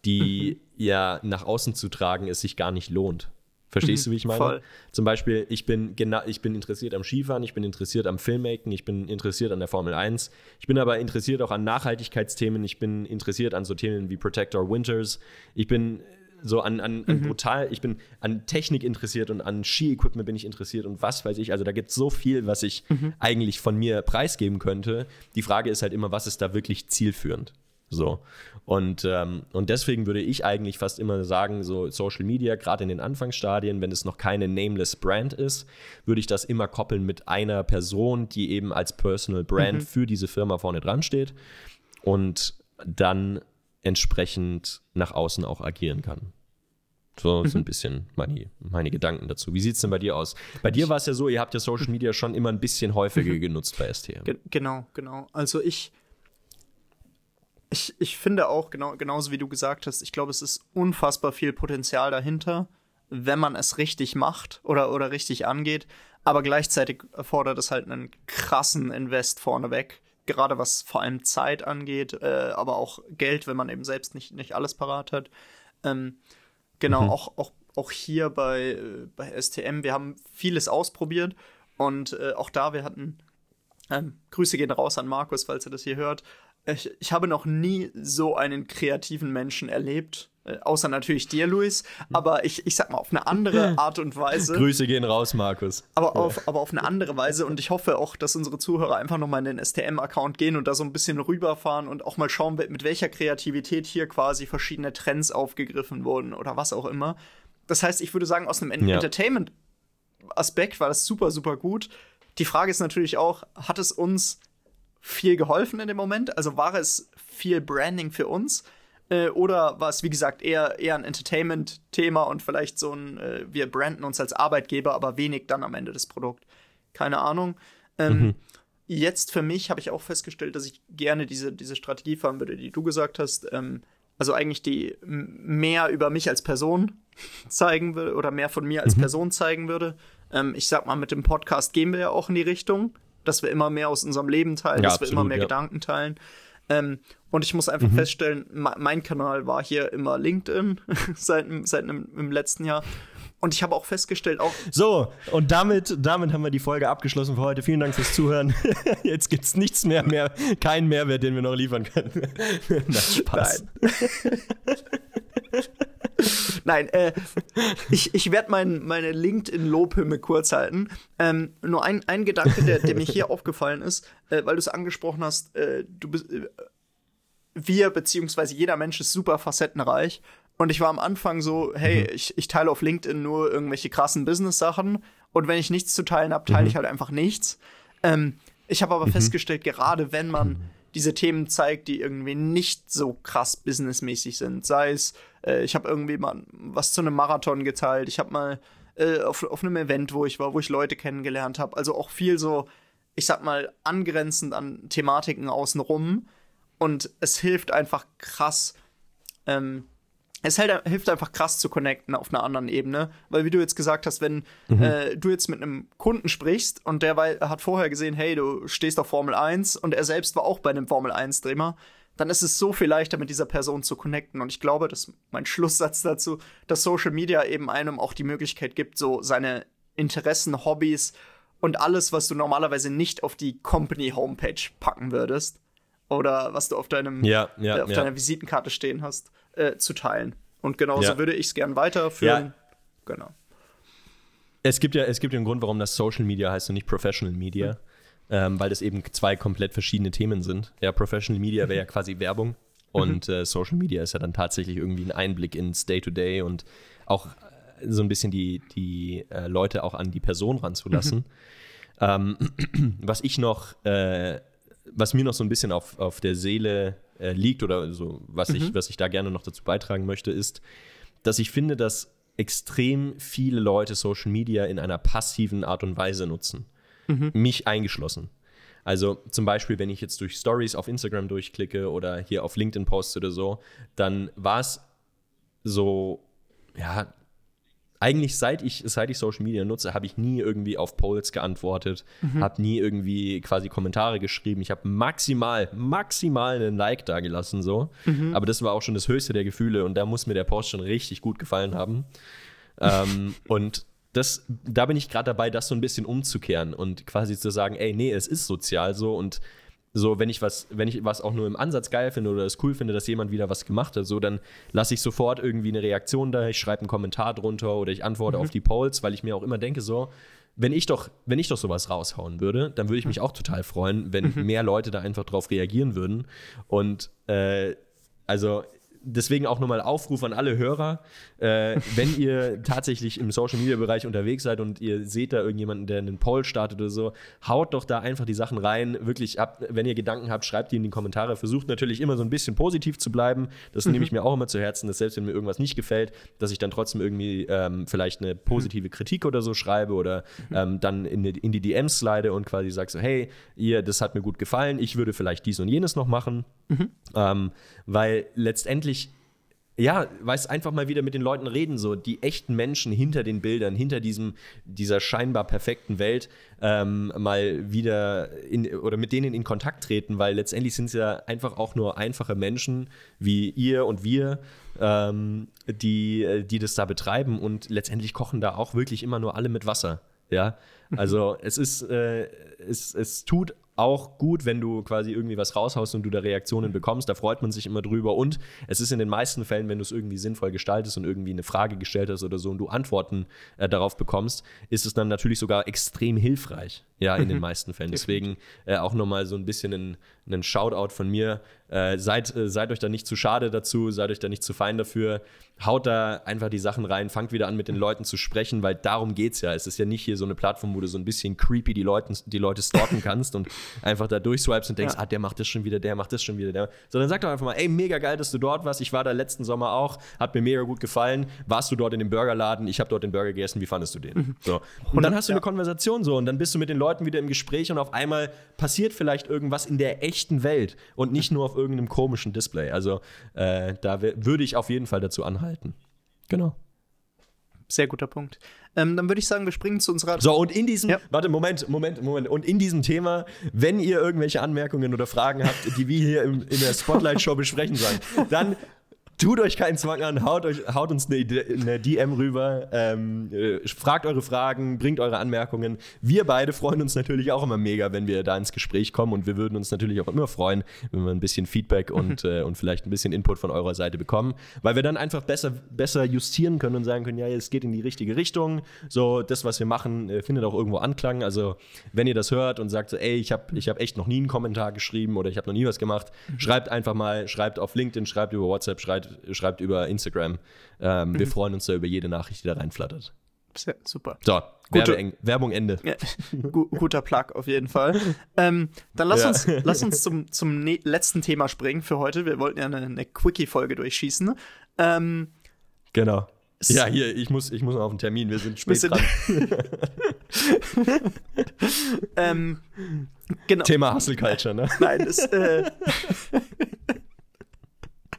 die mhm. ja nach außen zu tragen es sich gar nicht lohnt. Verstehst mhm, du, wie ich meine? Voll. Zum Beispiel, ich bin, genau, ich bin interessiert am Skifahren, ich bin interessiert am Filmmaken, ich bin interessiert an der Formel 1. Ich bin aber interessiert auch an Nachhaltigkeitsthemen, ich bin interessiert an so Themen wie Protector Winters. Ich bin so an, an, an mhm. brutal, ich bin an Technik interessiert und an Ski-Equipment bin ich interessiert und was weiß ich. Also da gibt es so viel, was ich mhm. eigentlich von mir preisgeben könnte. Die Frage ist halt immer, was ist da wirklich zielführend? So. Und, ähm, und deswegen würde ich eigentlich fast immer sagen, so Social Media, gerade in den Anfangsstadien, wenn es noch keine Nameless Brand ist, würde ich das immer koppeln mit einer Person, die eben als Personal Brand mhm. für diese Firma vorne dran steht und dann entsprechend nach außen auch agieren kann. So, so ein mhm. bisschen meine, meine Gedanken dazu. Wie sieht es denn bei dir aus? Bei dir war es ja so, ihr habt ja Social Media schon immer ein bisschen häufiger mhm. genutzt bei STM. Ge genau, genau. Also ich, ich, ich finde auch, genau, genauso wie du gesagt hast, ich glaube, es ist unfassbar viel Potenzial dahinter, wenn man es richtig macht oder, oder richtig angeht. Aber gleichzeitig erfordert es halt einen krassen Invest vorneweg. Gerade was vor allem Zeit angeht, äh, aber auch Geld, wenn man eben selbst nicht, nicht alles parat hat. Ähm, genau, mhm. auch, auch, auch hier bei, äh, bei STM, wir haben vieles ausprobiert und äh, auch da, wir hatten, ähm, Grüße gehen raus an Markus, falls er das hier hört, ich, ich habe noch nie so einen kreativen Menschen erlebt. Äh, außer natürlich dir, Luis. Aber ich, ich sag mal, auf eine andere Art und Weise. Grüße gehen raus, Markus. Aber auf, aber auf eine andere Weise. Und ich hoffe auch, dass unsere Zuhörer einfach nochmal in den STM-Account gehen und da so ein bisschen rüberfahren und auch mal schauen, mit welcher Kreativität hier quasi verschiedene Trends aufgegriffen wurden oder was auch immer. Das heißt, ich würde sagen, aus einem ja. Entertainment-Aspekt war das super, super gut. Die Frage ist natürlich auch, hat es uns viel geholfen in dem Moment? Also war es viel Branding für uns? Äh, oder war es, wie gesagt, eher, eher ein Entertainment-Thema und vielleicht so ein, äh, wir branden uns als Arbeitgeber, aber wenig dann am Ende des Produkts? Keine Ahnung. Ähm, mhm. Jetzt für mich habe ich auch festgestellt, dass ich gerne diese, diese Strategie fahren würde, die du gesagt hast. Ähm, also eigentlich die mehr über mich als Person zeigen würde oder mehr von mir als mhm. Person zeigen würde. Ähm, ich sag mal, mit dem Podcast gehen wir ja auch in die Richtung dass wir immer mehr aus unserem Leben teilen, ja, dass absolut, wir immer mehr ja. Gedanken teilen. Ähm, und ich muss einfach mhm. feststellen, mein Kanal war hier immer LinkedIn seit, seit im, im letzten Jahr. Und ich habe auch festgestellt, auch. So, und damit, damit haben wir die Folge abgeschlossen für heute. Vielen Dank fürs Zuhören. Jetzt gibt es nichts mehr, mehr, keinen Mehrwert, den wir noch liefern können. Na, Spaß. Nein. Äh, ich, ich werde mein, meine LinkedIn-Lobhymne kurz halten. Ähm, nur ein, ein Gedanke, der, der mir hier aufgefallen ist, äh, weil du es angesprochen hast, äh, du bist, äh, wir beziehungsweise jeder Mensch ist super facettenreich. Und ich war am Anfang so, hey, mhm. ich, ich teile auf LinkedIn nur irgendwelche krassen Business-Sachen. Und wenn ich nichts zu teilen habe, teile mhm. ich halt einfach nichts. Ähm, ich habe aber mhm. festgestellt, gerade wenn man diese Themen zeigt, die irgendwie nicht so krass businessmäßig sind. Sei es, äh, ich habe irgendwie mal was zu einem Marathon geteilt, ich habe mal äh, auf, auf einem Event, wo ich war, wo ich Leute kennengelernt habe. Also auch viel so, ich sag mal, angrenzend an Thematiken außenrum. Und es hilft einfach krass, ähm, es hält, hilft einfach krass zu connecten auf einer anderen Ebene, weil wie du jetzt gesagt hast, wenn mhm. äh, du jetzt mit einem Kunden sprichst und der hat vorher gesehen, hey, du stehst auf Formel 1 und er selbst war auch bei einem Formel 1 Drehmer, dann ist es so viel leichter mit dieser Person zu connecten und ich glaube, das ist mein Schlusssatz dazu, dass Social Media eben einem auch die Möglichkeit gibt, so seine Interessen, Hobbys und alles, was du normalerweise nicht auf die Company Homepage packen würdest oder was du auf deinem ja, ja, äh, auf ja. deiner Visitenkarte stehen hast äh, zu teilen. Und genauso ja. würde ich es gern weiterführen. Ja. Genau. Es gibt ja, es gibt ja einen Grund, warum das Social Media heißt und nicht Professional Media, mhm. ähm, weil das eben zwei komplett verschiedene Themen sind. Ja, Professional Media wäre ja mhm. quasi Werbung und mhm. äh, Social Media ist ja dann tatsächlich irgendwie ein Einblick ins Day-to-Day -Day und auch äh, so ein bisschen die, die äh, Leute auch an die Person ranzulassen. Mhm. Ähm, was ich noch, äh, was mir noch so ein bisschen auf, auf der Seele äh, liegt oder so, was, mhm. ich, was ich da gerne noch dazu beitragen möchte, ist, dass ich finde, dass extrem viele Leute Social Media in einer passiven Art und Weise nutzen. Mhm. Mich eingeschlossen. Also zum Beispiel, wenn ich jetzt durch Stories auf Instagram durchklicke oder hier auf LinkedIn poste oder so, dann war es so, ja, eigentlich seit ich, seit ich Social Media nutze, habe ich nie irgendwie auf Polls geantwortet, mhm. habe nie irgendwie quasi Kommentare geschrieben. Ich habe maximal, maximal einen Like da gelassen, so. Mhm. Aber das war auch schon das höchste der Gefühle und da muss mir der Post schon richtig gut gefallen haben. ähm, und das, da bin ich gerade dabei, das so ein bisschen umzukehren und quasi zu sagen, ey, nee, es ist sozial so und so, wenn ich was, wenn ich was auch nur im Ansatz geil finde oder es cool finde, dass jemand wieder was gemacht hat, so, dann lasse ich sofort irgendwie eine Reaktion da, ich schreibe einen Kommentar drunter oder ich antworte mhm. auf die Polls, weil ich mir auch immer denke, so, wenn ich doch, wenn ich doch sowas raushauen würde, dann würde ich mich mhm. auch total freuen, wenn mhm. mehr Leute da einfach drauf reagieren würden. Und äh, also deswegen auch nochmal Aufruf an alle Hörer. Äh, wenn ihr tatsächlich im Social Media Bereich unterwegs seid und ihr seht da irgendjemanden, der einen Poll startet oder so, haut doch da einfach die Sachen rein. Wirklich ab, wenn ihr Gedanken habt, schreibt die in die Kommentare. Versucht natürlich immer so ein bisschen positiv zu bleiben. Das mhm. nehme ich mir auch immer zu Herzen, dass selbst wenn mir irgendwas nicht gefällt, dass ich dann trotzdem irgendwie ähm, vielleicht eine positive mhm. Kritik oder so schreibe oder mhm. ähm, dann in, in die DMs slide und quasi sage so, hey, ihr, das hat mir gut gefallen, ich würde vielleicht dies und jenes noch machen. Mhm. Ähm, weil letztendlich ja, weißt einfach mal wieder mit den Leuten reden, so die echten Menschen hinter den Bildern, hinter diesem, dieser scheinbar perfekten Welt, ähm, mal wieder in, oder mit denen in Kontakt treten, weil letztendlich sind es ja einfach auch nur einfache Menschen wie ihr und wir, ähm, die, die das da betreiben und letztendlich kochen da auch wirklich immer nur alle mit Wasser. Ja, also es ist, äh, es, es tut auch gut, wenn du quasi irgendwie was raushaust und du da Reaktionen bekommst. Da freut man sich immer drüber. Und es ist in den meisten Fällen, wenn du es irgendwie sinnvoll gestaltest und irgendwie eine Frage gestellt hast oder so und du Antworten äh, darauf bekommst, ist es dann natürlich sogar extrem hilfreich. Ja, in den mhm. meisten Fällen. Deswegen äh, auch nochmal so ein bisschen ein, ein Shoutout von mir. Äh, seid, äh, seid euch da nicht zu schade dazu, seid euch da nicht zu fein dafür. Haut da einfach die Sachen rein, fangt wieder an, mit den Leuten zu sprechen, weil darum geht es ja. Es ist ja nicht hier so eine Plattform, wo du so ein bisschen creepy die, Leuten, die Leute stalken kannst und einfach da durchswipes und denkst, ja. ah, der macht das schon wieder, der macht das schon wieder, der. Sondern sag doch einfach mal, ey, mega geil, dass du dort warst. Ich war da letzten Sommer auch, hat mir mega gut gefallen. Warst du dort in dem Burgerladen? Ich habe dort den Burger gegessen, wie fandest du den? Mhm. So. Und dann hast du eine Konversation so und dann bist du mit den Leuten wieder im Gespräch und auf einmal passiert vielleicht irgendwas in der echten Welt und nicht nur auf irgendeinem komischen Display. Also äh, da würde ich auf jeden Fall dazu anhalten. Genau. Sehr guter Punkt. Ähm, dann würde ich sagen, wir springen zu unserer. So, und in diesem, ja. warte, Moment, Moment, Moment. Und in diesem Thema, wenn ihr irgendwelche Anmerkungen oder Fragen habt, die wir hier im, in der Spotlight-Show besprechen sollen, dann Tut euch keinen Zwang an, haut, euch, haut uns eine, eine DM rüber, ähm, äh, fragt eure Fragen, bringt eure Anmerkungen. Wir beide freuen uns natürlich auch immer mega, wenn wir da ins Gespräch kommen und wir würden uns natürlich auch immer freuen, wenn wir ein bisschen Feedback und, äh, und vielleicht ein bisschen Input von eurer Seite bekommen, weil wir dann einfach besser, besser justieren können und sagen können, ja, es geht in die richtige Richtung, so das, was wir machen, äh, findet auch irgendwo Anklang. Also wenn ihr das hört und sagt so, ey, ich habe ich hab echt noch nie einen Kommentar geschrieben oder ich habe noch nie was gemacht, mhm. schreibt einfach mal, schreibt auf LinkedIn, schreibt über WhatsApp, schreibt schreibt über Instagram. Ähm, mhm. Wir freuen uns da über jede Nachricht, die da reinflattert. Sehr, super. So, Gute, Werbe Werbung Ende. Ja, guter Plug auf jeden Fall. Ähm, dann lass ja. uns, lass uns zum, zum ne letzten Thema springen für heute. Wir wollten ja eine, eine Quickie-Folge durchschießen. Ähm, genau. Ja, hier, ich muss, ich muss noch auf einen Termin, wir sind spät dran. ähm, genau. Thema Hustle Culture, ne? Nein, das, äh,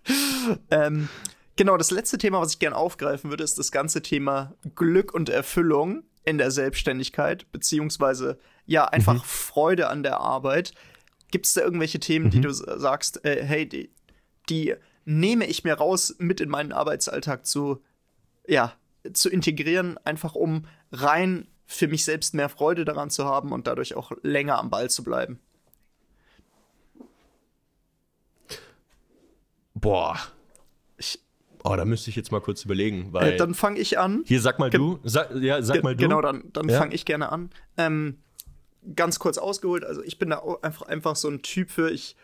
ähm, genau, das letzte Thema, was ich gerne aufgreifen würde, ist das ganze Thema Glück und Erfüllung in der Selbstständigkeit, beziehungsweise ja, einfach mhm. Freude an der Arbeit. Gibt es da irgendwelche Themen, mhm. die du sagst, äh, hey, die, die nehme ich mir raus, mit in meinen Arbeitsalltag zu, ja, zu integrieren, einfach um rein für mich selbst mehr Freude daran zu haben und dadurch auch länger am Ball zu bleiben? Boah. Ich, oh, da müsste ich jetzt mal kurz überlegen, weil. Äh, dann fange ich an. Hier, sag mal du. Sag, ja, sag mal du. Genau, dann, dann ja? fange ich gerne an. Ähm, ganz kurz ausgeholt, also ich bin da einfach, einfach so ein Typ für, ich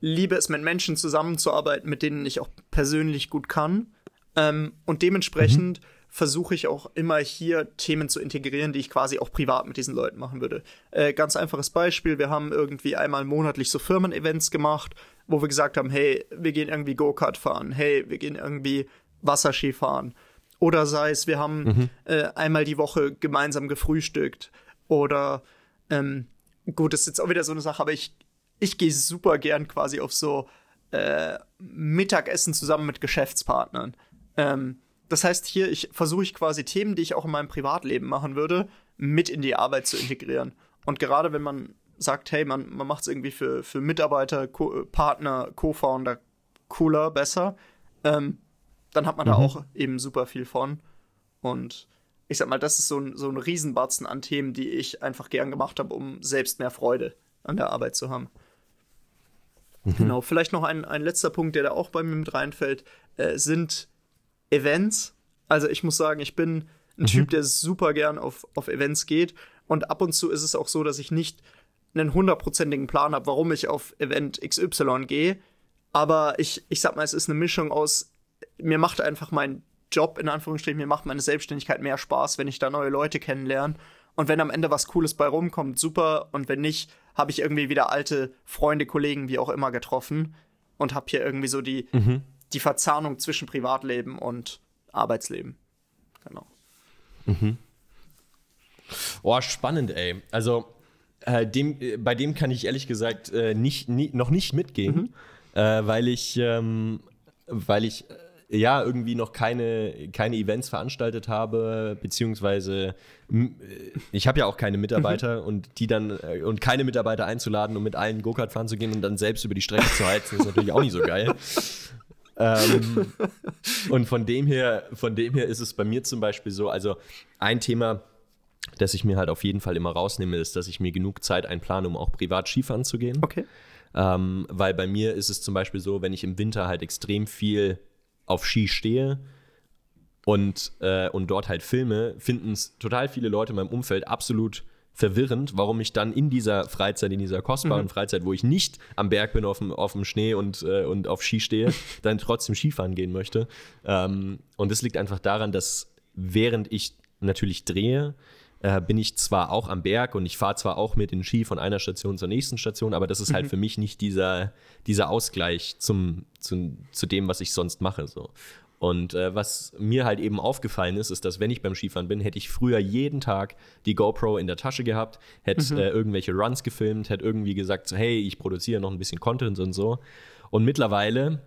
liebe es, mit Menschen zusammenzuarbeiten, mit denen ich auch persönlich gut kann. Ähm, und dementsprechend mhm. Versuche ich auch immer hier Themen zu integrieren, die ich quasi auch privat mit diesen Leuten machen würde. Äh, ganz einfaches Beispiel, wir haben irgendwie einmal monatlich so Firmen-Events gemacht, wo wir gesagt haben, hey, wir gehen irgendwie Go-Kart fahren, hey, wir gehen irgendwie Wasserski fahren. Oder sei es, wir haben mhm. äh, einmal die Woche gemeinsam gefrühstückt. Oder ähm, gut, das ist jetzt auch wieder so eine Sache, aber ich, ich gehe super gern quasi auf so äh, Mittagessen zusammen mit Geschäftspartnern. Ähm, das heißt, hier ich, versuche ich quasi Themen, die ich auch in meinem Privatleben machen würde, mit in die Arbeit zu integrieren. Und gerade wenn man sagt, hey, man, man macht es irgendwie für, für Mitarbeiter, Co Partner, Co-Founder cooler, besser, ähm, dann hat man mhm. da auch eben super viel von. Und ich sag mal, das ist so ein, so ein Riesenbatzen an Themen, die ich einfach gern gemacht habe, um selbst mehr Freude an der Arbeit zu haben. Mhm. Genau, vielleicht noch ein, ein letzter Punkt, der da auch bei mir mit reinfällt, äh, sind Events. Also ich muss sagen, ich bin ein mhm. Typ, der super gern auf, auf Events geht. Und ab und zu ist es auch so, dass ich nicht einen hundertprozentigen Plan habe, warum ich auf Event XY gehe. Aber ich, ich sag mal, es ist eine Mischung aus, mir macht einfach mein Job, in Anführungsstrichen, mir macht meine Selbstständigkeit mehr Spaß, wenn ich da neue Leute kennenlerne. Und wenn am Ende was Cooles bei rumkommt, super. Und wenn nicht, habe ich irgendwie wieder alte Freunde, Kollegen, wie auch immer getroffen und habe hier irgendwie so die, mhm. Die Verzahnung zwischen Privatleben und Arbeitsleben. Genau. Mhm. Oh, spannend, ey. Also, äh, dem, äh, bei dem kann ich ehrlich gesagt äh, nicht, nie, noch nicht mitgehen, mhm. Äh, weil ich, ähm, weil ich äh, ja irgendwie noch keine, keine Events veranstaltet habe, beziehungsweise ich habe ja auch keine Mitarbeiter mhm. und die dann und keine Mitarbeiter einzuladen, um mit allen Go-Kart fahren zu gehen und dann selbst über die Strecke zu heizen, ist natürlich auch nicht so geil. ähm, und von dem her, von dem her ist es bei mir zum Beispiel so, also ein Thema, das ich mir halt auf jeden Fall immer rausnehme, ist, dass ich mir genug Zeit einplane, um auch privat Skifahren zu gehen. Okay. Ähm, weil bei mir ist es zum Beispiel so, wenn ich im Winter halt extrem viel auf Ski stehe und, äh, und dort halt filme, finden es total viele Leute in meinem Umfeld absolut verwirrend, warum ich dann in dieser Freizeit, in dieser kostbaren mhm. Freizeit, wo ich nicht am Berg bin, auf dem, auf dem Schnee und, äh, und auf Ski stehe, dann trotzdem Skifahren gehen möchte. Ähm, und das liegt einfach daran, dass während ich natürlich drehe, äh, bin ich zwar auch am Berg und ich fahre zwar auch mit den Ski von einer Station zur nächsten Station, aber das ist halt mhm. für mich nicht dieser, dieser Ausgleich zum, zum, zu dem, was ich sonst mache. So. Und äh, was mir halt eben aufgefallen ist, ist, dass wenn ich beim Skifahren bin, hätte ich früher jeden Tag die GoPro in der Tasche gehabt, hätte mhm. äh, irgendwelche Runs gefilmt, hätte irgendwie gesagt, so, hey, ich produziere noch ein bisschen Content und so. Und mittlerweile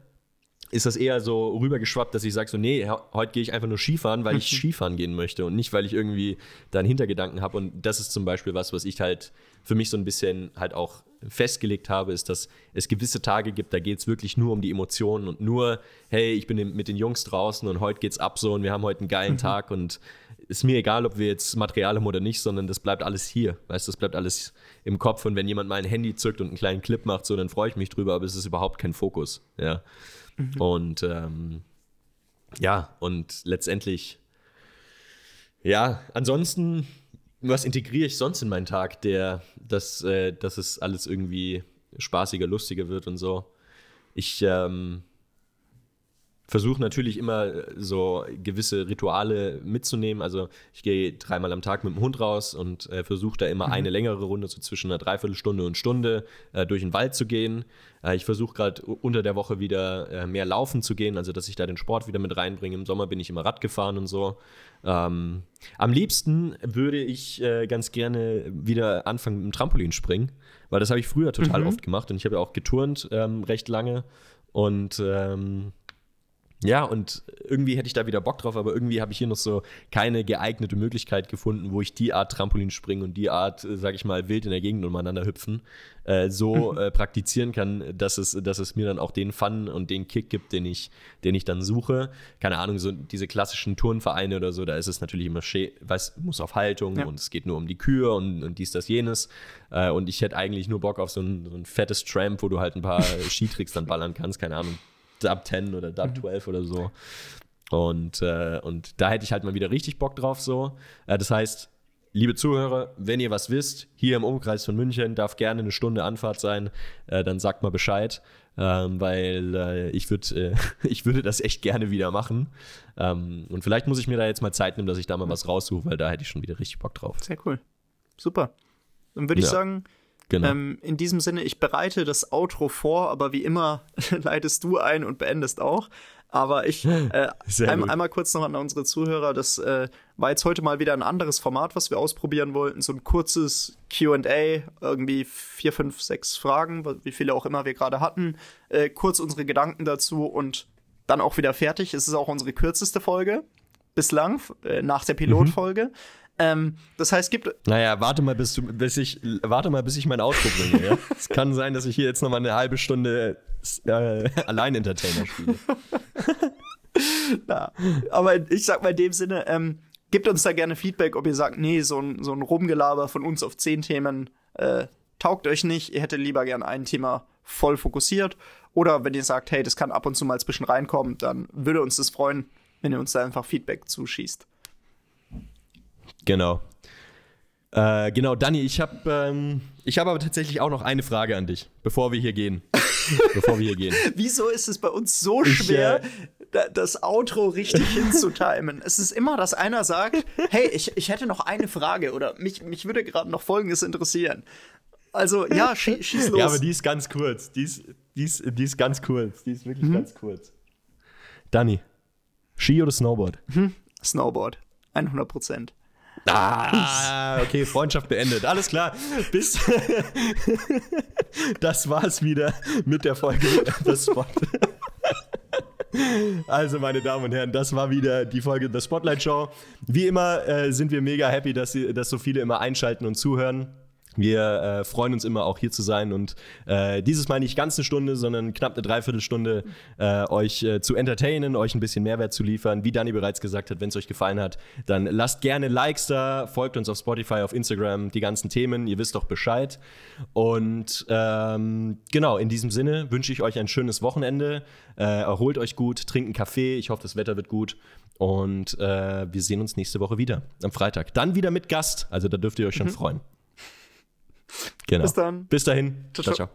ist das eher so rübergeschwappt, dass ich sage so, nee, heute gehe ich einfach nur Skifahren, weil ich Skifahren gehen möchte und nicht, weil ich irgendwie da einen Hintergedanken habe. Und das ist zum Beispiel was, was ich halt für mich so ein bisschen halt auch festgelegt habe, ist, dass es gewisse Tage gibt, da geht es wirklich nur um die Emotionen und nur, hey, ich bin mit den Jungs draußen und heute geht's ab so und wir haben heute einen geilen Tag und ist mir egal, ob wir jetzt Material haben oder nicht, sondern das bleibt alles hier. Weißt du, das bleibt alles im Kopf und wenn jemand mein Handy zückt und einen kleinen Clip macht, so, dann freue ich mich drüber, aber es ist überhaupt kein Fokus. Ja. Mhm. Und ähm, ja, und letztendlich, ja, ansonsten, was integriere ich sonst in meinen Tag, der, dass, äh, dass es alles irgendwie spaßiger, lustiger wird und so. Ich ähm, versuche natürlich immer äh, so gewisse Rituale mitzunehmen. Also ich gehe dreimal am Tag mit dem Hund raus und äh, versuche da immer mhm. eine längere Runde, so zwischen einer Dreiviertelstunde und Stunde, äh, durch den Wald zu gehen. Äh, ich versuche gerade unter der Woche wieder äh, mehr laufen zu gehen, also dass ich da den Sport wieder mit reinbringe. Im Sommer bin ich immer Rad gefahren und so. Ähm, am liebsten würde ich äh, ganz gerne wieder anfangen mit dem Trampolinspringen, weil das habe ich früher total mhm. oft gemacht und ich habe ja auch geturnt ähm, recht lange und ähm, ja, und irgendwie hätte ich da wieder Bock drauf, aber irgendwie habe ich hier noch so keine geeignete Möglichkeit gefunden, wo ich die Art Trampolin springen und die Art, äh, sag ich mal, wild in der Gegend umeinander hüpfen, äh, so äh, praktizieren kann, dass es, dass es mir dann auch den Fun und den Kick gibt, den ich, den ich dann suche. Keine Ahnung, so diese klassischen Turnvereine oder so, da ist es natürlich immer, weiß, muss auf Haltung ja. und es geht nur um die Kühe und, und dies, das, jenes. Äh, und ich hätte eigentlich nur Bock auf so ein, so ein fettes Tramp, wo du halt ein paar Skitricks dann ballern kannst, keine Ahnung Dub 10 oder Dub 12 mhm. oder so. Und, äh, und da hätte ich halt mal wieder richtig Bock drauf so. Äh, das heißt, liebe Zuhörer, wenn ihr was wisst, hier im Umkreis von München darf gerne eine Stunde Anfahrt sein, äh, dann sagt mal Bescheid, ähm, weil äh, ich, würd, äh, ich würde das echt gerne wieder machen. Ähm, und vielleicht muss ich mir da jetzt mal Zeit nehmen, dass ich da mal was raussuche, weil da hätte ich schon wieder richtig Bock drauf. Sehr cool. Super. Dann würde ich ja. sagen, Genau. Ähm, in diesem Sinne, ich bereite das Outro vor, aber wie immer leitest du ein und beendest auch. Aber ich äh, ein, einmal kurz noch an unsere Zuhörer. Das äh, war jetzt heute mal wieder ein anderes Format, was wir ausprobieren wollten. So ein kurzes QA, irgendwie vier, fünf, sechs Fragen, wie viele auch immer wir gerade hatten. Äh, kurz unsere Gedanken dazu und dann auch wieder fertig. Es ist auch unsere kürzeste Folge bislang, äh, nach der mhm. Pilotfolge. Mhm. Ähm, das heißt, gibt. Naja, warte mal, bis, du, bis ich, warte mal, bis ich mein Outro bringe. Ja? es kann sein, dass ich hier jetzt noch mal eine halbe Stunde äh, Allein-Entertainer spiele. Na, aber ich sag mal in dem Sinne, ähm, gebt uns da gerne Feedback, ob ihr sagt, nee, so ein, so ein Rumgelaber von uns auf zehn Themen äh, taugt euch nicht. Ihr hättet lieber gerne ein Thema voll fokussiert. Oder wenn ihr sagt, hey, das kann ab und zu mal ein bisschen reinkommen, dann würde uns das freuen, wenn ihr uns da einfach Feedback zuschießt. Genau. Äh, genau, Dani, ich habe ähm, hab aber tatsächlich auch noch eine Frage an dich, bevor wir hier gehen. bevor wir hier gehen. Wieso ist es bei uns so schwer, ich, äh, das Outro richtig hinzutimen? Es ist immer, dass einer sagt, hey, ich, ich hätte noch eine Frage oder mich, mich würde gerade noch Folgendes interessieren. Also, ja, schie schieß los. Ja, aber die ist ganz kurz. Die ist, die ist, die ist ganz kurz. Die ist wirklich mhm. ganz kurz. Dani, Ski oder Snowboard? Mhm. Snowboard. 100 Prozent. Ah, okay, Freundschaft beendet. Alles klar. Bis. das war's wieder mit der Folge The Spot. Also, meine Damen und Herren, das war wieder die Folge The Spotlight Show. Wie immer äh, sind wir mega happy, dass, dass so viele immer einschalten und zuhören. Wir äh, freuen uns immer auch hier zu sein und äh, dieses Mal nicht ganz eine Stunde, sondern knapp eine Dreiviertelstunde äh, euch äh, zu entertainen, euch ein bisschen Mehrwert zu liefern. Wie Dani bereits gesagt hat, wenn es euch gefallen hat, dann lasst gerne Likes da, folgt uns auf Spotify, auf Instagram, die ganzen Themen, ihr wisst doch Bescheid. Und ähm, genau, in diesem Sinne wünsche ich euch ein schönes Wochenende. Äh, erholt euch gut, trinkt einen Kaffee, ich hoffe, das Wetter wird gut. Und äh, wir sehen uns nächste Woche wieder, am Freitag. Dann wieder mit Gast, also da dürft ihr euch schon mhm. freuen. Genau. Bis dann. Bis dahin. ciao. ciao. ciao.